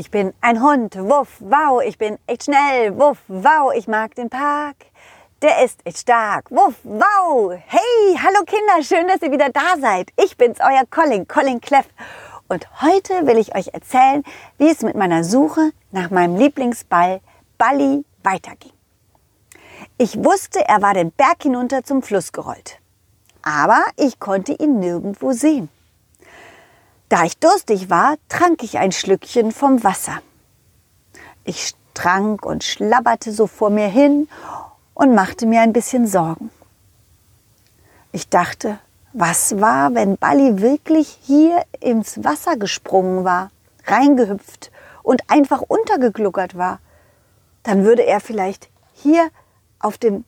Ich bin ein Hund, wuff, wow, ich bin echt schnell, wuff, wow, ich mag den Park. Der ist echt stark, wuff, wow. Hey, hallo Kinder, schön, dass ihr wieder da seid. Ich bin's, euer Colin, Colin Cleff. Und heute will ich euch erzählen, wie es mit meiner Suche nach meinem Lieblingsball Balli weiterging. Ich wusste, er war den Berg hinunter zum Fluss gerollt. Aber ich konnte ihn nirgendwo sehen. Da ich durstig war, trank ich ein Schlückchen vom Wasser. Ich trank und schlabberte so vor mir hin und machte mir ein bisschen Sorgen. Ich dachte, was war, wenn Balli wirklich hier ins Wasser gesprungen war, reingehüpft und einfach untergegluckert war? Dann würde er vielleicht hier auf dem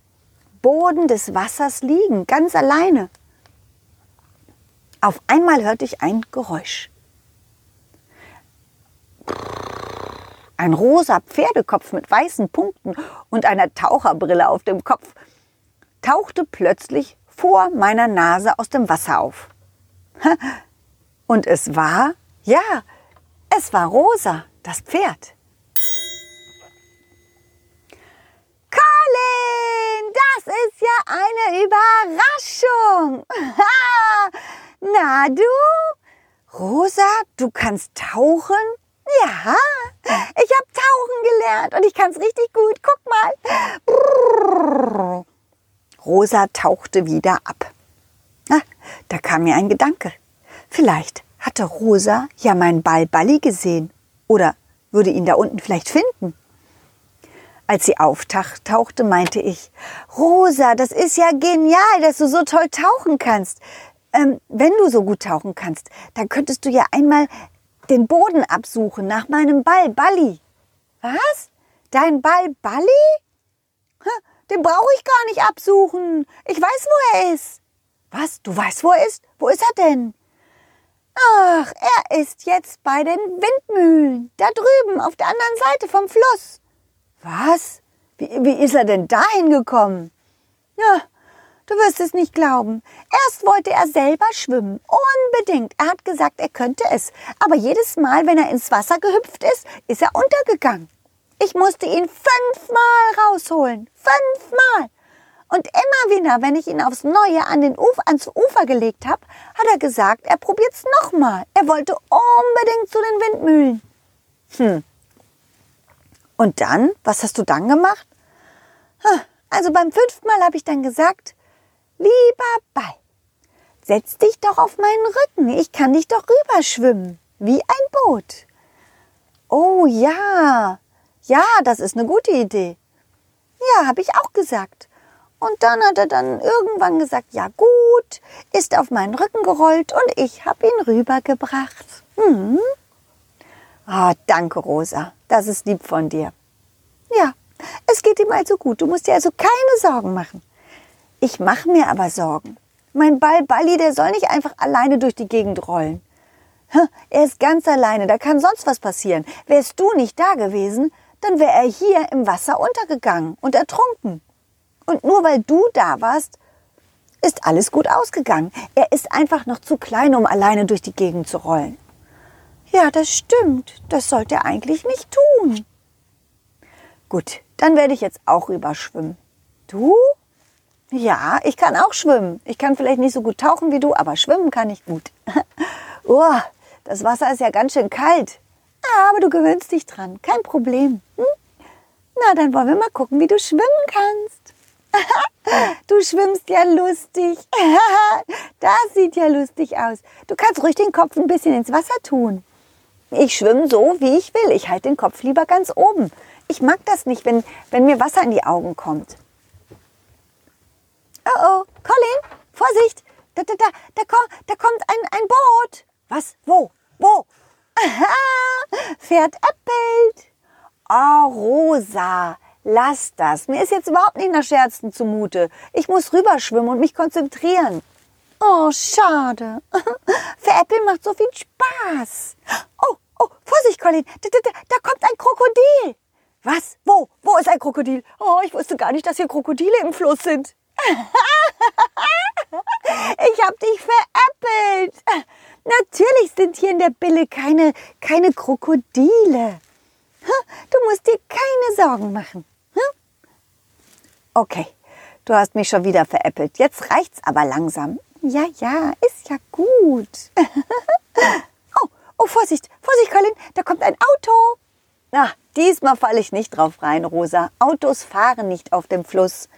Boden des Wassers liegen, ganz alleine. Auf einmal hörte ich ein Geräusch. Ein rosa Pferdekopf mit weißen Punkten und einer Taucherbrille auf dem Kopf tauchte plötzlich vor meiner Nase aus dem Wasser auf. Und es war, ja, es war Rosa, das Pferd. Colin, das ist ja eine Überraschung. Na du? Rosa, du kannst tauchen? Ja, ich habe tauchen gelernt und ich kann es richtig gut. Guck mal. Rosa tauchte wieder ab. Ah, da kam mir ein Gedanke. Vielleicht hatte Rosa ja meinen Ball Balli gesehen oder würde ihn da unten vielleicht finden. Als sie auftauchte, meinte ich, Rosa, das ist ja genial, dass du so toll tauchen kannst ähm, wenn du so gut tauchen kannst, dann könntest du ja einmal den Boden absuchen nach meinem Ball, Balli. Was? Dein Ball, Balli? Den brauche ich gar nicht absuchen. Ich weiß, wo er ist. Was? Du weißt, wo er ist? Wo ist er denn? Ach, er ist jetzt bei den Windmühlen, da drüben auf der anderen Seite vom Fluss. Was? Wie, wie ist er denn dahin gekommen? Ja, Du wirst es nicht glauben. Erst wollte er selber schwimmen. Unbedingt. Er hat gesagt, er könnte es. Aber jedes Mal, wenn er ins Wasser gehüpft ist, ist er untergegangen. Ich musste ihn fünfmal rausholen. Fünfmal. Und immer wieder, wenn ich ihn aufs Neue an den Uf ans Ufer gelegt habe, hat er gesagt, er probiert's nochmal. Er wollte unbedingt zu den Windmühlen. Hm. Und dann? Was hast du dann gemacht? Also beim fünften Mal habe ich dann gesagt, Lieber Ball, setz dich doch auf meinen Rücken. Ich kann dich doch rüberschwimmen, wie ein Boot. Oh ja, ja, das ist eine gute Idee. Ja, habe ich auch gesagt. Und dann hat er dann irgendwann gesagt, ja gut, ist auf meinen Rücken gerollt und ich habe ihn rübergebracht. Hm. Ah, danke, Rosa. Das ist lieb von dir. Ja, es geht ihm also gut. Du musst dir also keine Sorgen machen. Ich mache mir aber Sorgen. Mein Ball Balli, der soll nicht einfach alleine durch die Gegend rollen. Er ist ganz alleine, da kann sonst was passieren. Wärst du nicht da gewesen, dann wäre er hier im Wasser untergegangen und ertrunken. Und nur weil du da warst, ist alles gut ausgegangen. Er ist einfach noch zu klein, um alleine durch die Gegend zu rollen. Ja, das stimmt. Das sollte er eigentlich nicht tun. Gut, dann werde ich jetzt auch rüberschwimmen. Du? Ja, ich kann auch schwimmen. Ich kann vielleicht nicht so gut tauchen wie du, aber schwimmen kann ich gut. oh, das Wasser ist ja ganz schön kalt. Aber du gewöhnst dich dran. Kein Problem. Hm? Na, dann wollen wir mal gucken, wie du schwimmen kannst. du schwimmst ja lustig. das sieht ja lustig aus. Du kannst ruhig den Kopf ein bisschen ins Wasser tun. Ich schwimme so, wie ich will. Ich halte den Kopf lieber ganz oben. Ich mag das nicht, wenn, wenn mir Wasser in die Augen kommt. Oh oh, Colin, Vorsicht! Da, da, da, da, kommt, da kommt ein, ein Boot. Was? Wo? Wo? Aha, Pferd äppelt. Oh, Rosa, lass das. Mir ist jetzt überhaupt nicht nach Scherzen zumute. Ich muss rüberschwimmen und mich konzentrieren. Oh, schade. Veräppeln macht so viel Spaß. Oh, oh, Vorsicht, Colin. Da, da, da kommt ein Krokodil. Was? Wo? Wo ist ein Krokodil? Oh, ich wusste gar nicht, dass hier Krokodile im Fluss sind. ich hab dich veräppelt. Natürlich sind hier in der Bille keine, keine Krokodile. Du musst dir keine Sorgen machen. Okay, du hast mich schon wieder veräppelt. Jetzt reicht's aber langsam. Ja, ja, ist ja gut. oh, oh, Vorsicht, Vorsicht, Colin, da kommt ein Auto. Na, diesmal falle ich nicht drauf rein, Rosa. Autos fahren nicht auf dem Fluss.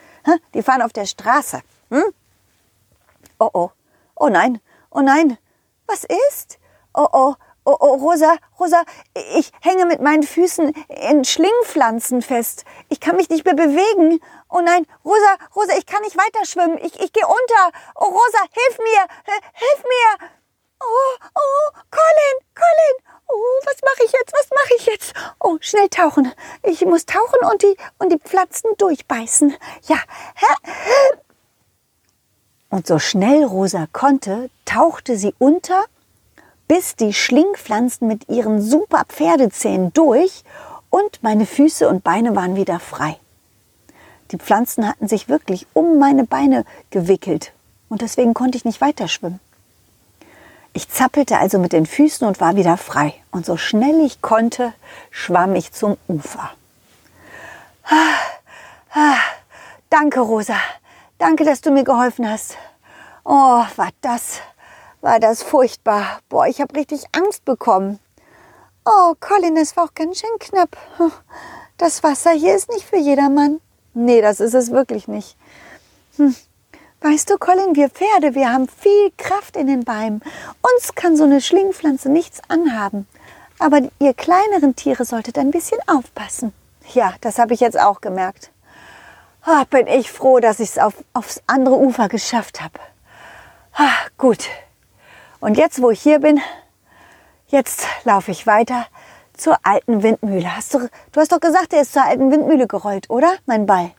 Die fahren auf der Straße. Hm? Oh, oh, oh nein, oh nein. Was ist? Oh, oh, oh, oh, Rosa, Rosa, ich hänge mit meinen Füßen in Schlingpflanzen fest. Ich kann mich nicht mehr bewegen. Oh nein, Rosa, Rosa, ich kann nicht weiter schwimmen. Ich, ich gehe unter. Oh, Rosa, hilf mir, hilf mir. Oh, oh, Colin, Colin. Oh, was mache ich jetzt? Was mache ich jetzt? Oh, schnell tauchen. Ich muss tauchen und die, und die Pflanzen durchbeißen. Ja. Und so schnell Rosa konnte, tauchte sie unter, bis die Schlingpflanzen mit ihren super Pferdezähnen durch und meine Füße und Beine waren wieder frei. Die Pflanzen hatten sich wirklich um meine Beine gewickelt und deswegen konnte ich nicht weiter schwimmen. Ich zappelte also mit den Füßen und war wieder frei. Und so schnell ich konnte, schwamm ich zum Ufer. Ah, ah, danke, Rosa. Danke, dass du mir geholfen hast. Oh, war das, war das furchtbar. Boah, ich habe richtig Angst bekommen. Oh, Colin, es war auch ganz schön knapp. Das Wasser hier ist nicht für jedermann. Nee, das ist es wirklich nicht. Hm. Weißt du, Colin, wir Pferde, wir haben viel Kraft in den Beinen. Uns kann so eine Schlingpflanze nichts anhaben. Aber ihr kleineren Tiere solltet ein bisschen aufpassen. Ja, das habe ich jetzt auch gemerkt. Oh, bin ich froh, dass ich es auf, aufs andere Ufer geschafft habe. Ah, gut. Und jetzt, wo ich hier bin, jetzt laufe ich weiter zur alten Windmühle. Hast du, du hast doch gesagt, er ist zur alten Windmühle gerollt, oder? Mein Ball.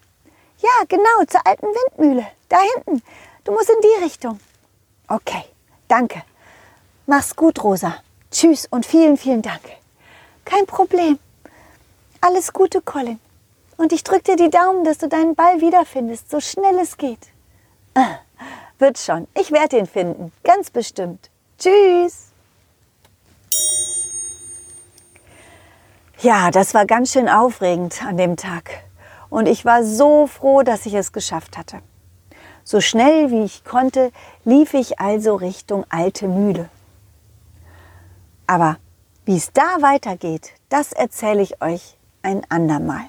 Ja, genau, zur alten Windmühle. Da hinten. Du musst in die Richtung. Okay, danke. Mach's gut, Rosa. Tschüss und vielen, vielen Dank. Kein Problem. Alles Gute, Colin. Und ich drück dir die Daumen, dass du deinen Ball wiederfindest, so schnell es geht. Wird schon. Ich werde ihn finden. Ganz bestimmt. Tschüss. Ja, das war ganz schön aufregend an dem Tag. Und ich war so froh, dass ich es geschafft hatte. So schnell wie ich konnte, lief ich also Richtung alte Mühle. Aber wie es da weitergeht, das erzähle ich euch ein andermal.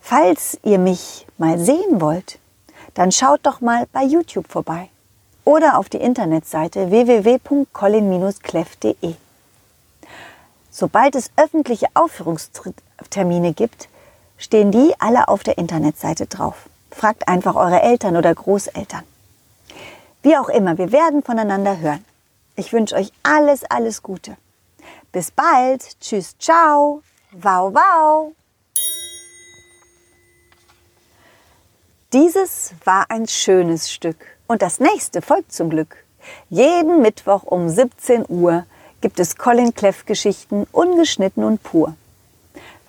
Falls ihr mich mal sehen wollt, dann schaut doch mal bei YouTube vorbei oder auf die Internetseite www.colin-cleff.de. Sobald es öffentliche Aufführungstermine gibt, stehen die alle auf der Internetseite drauf. Fragt einfach eure Eltern oder Großeltern. Wie auch immer, wir werden voneinander hören. Ich wünsche euch alles, alles Gute. Bis bald. Tschüss, ciao. Wow, wow. Dieses war ein schönes Stück und das nächste folgt zum Glück. Jeden Mittwoch um 17 Uhr gibt es Colin Cleff Geschichten ungeschnitten und pur.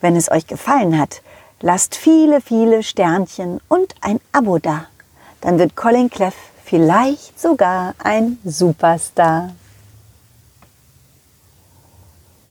Wenn es euch gefallen hat, Lasst viele, viele Sternchen und ein Abo da. Dann wird Colin Cleff vielleicht sogar ein Superstar.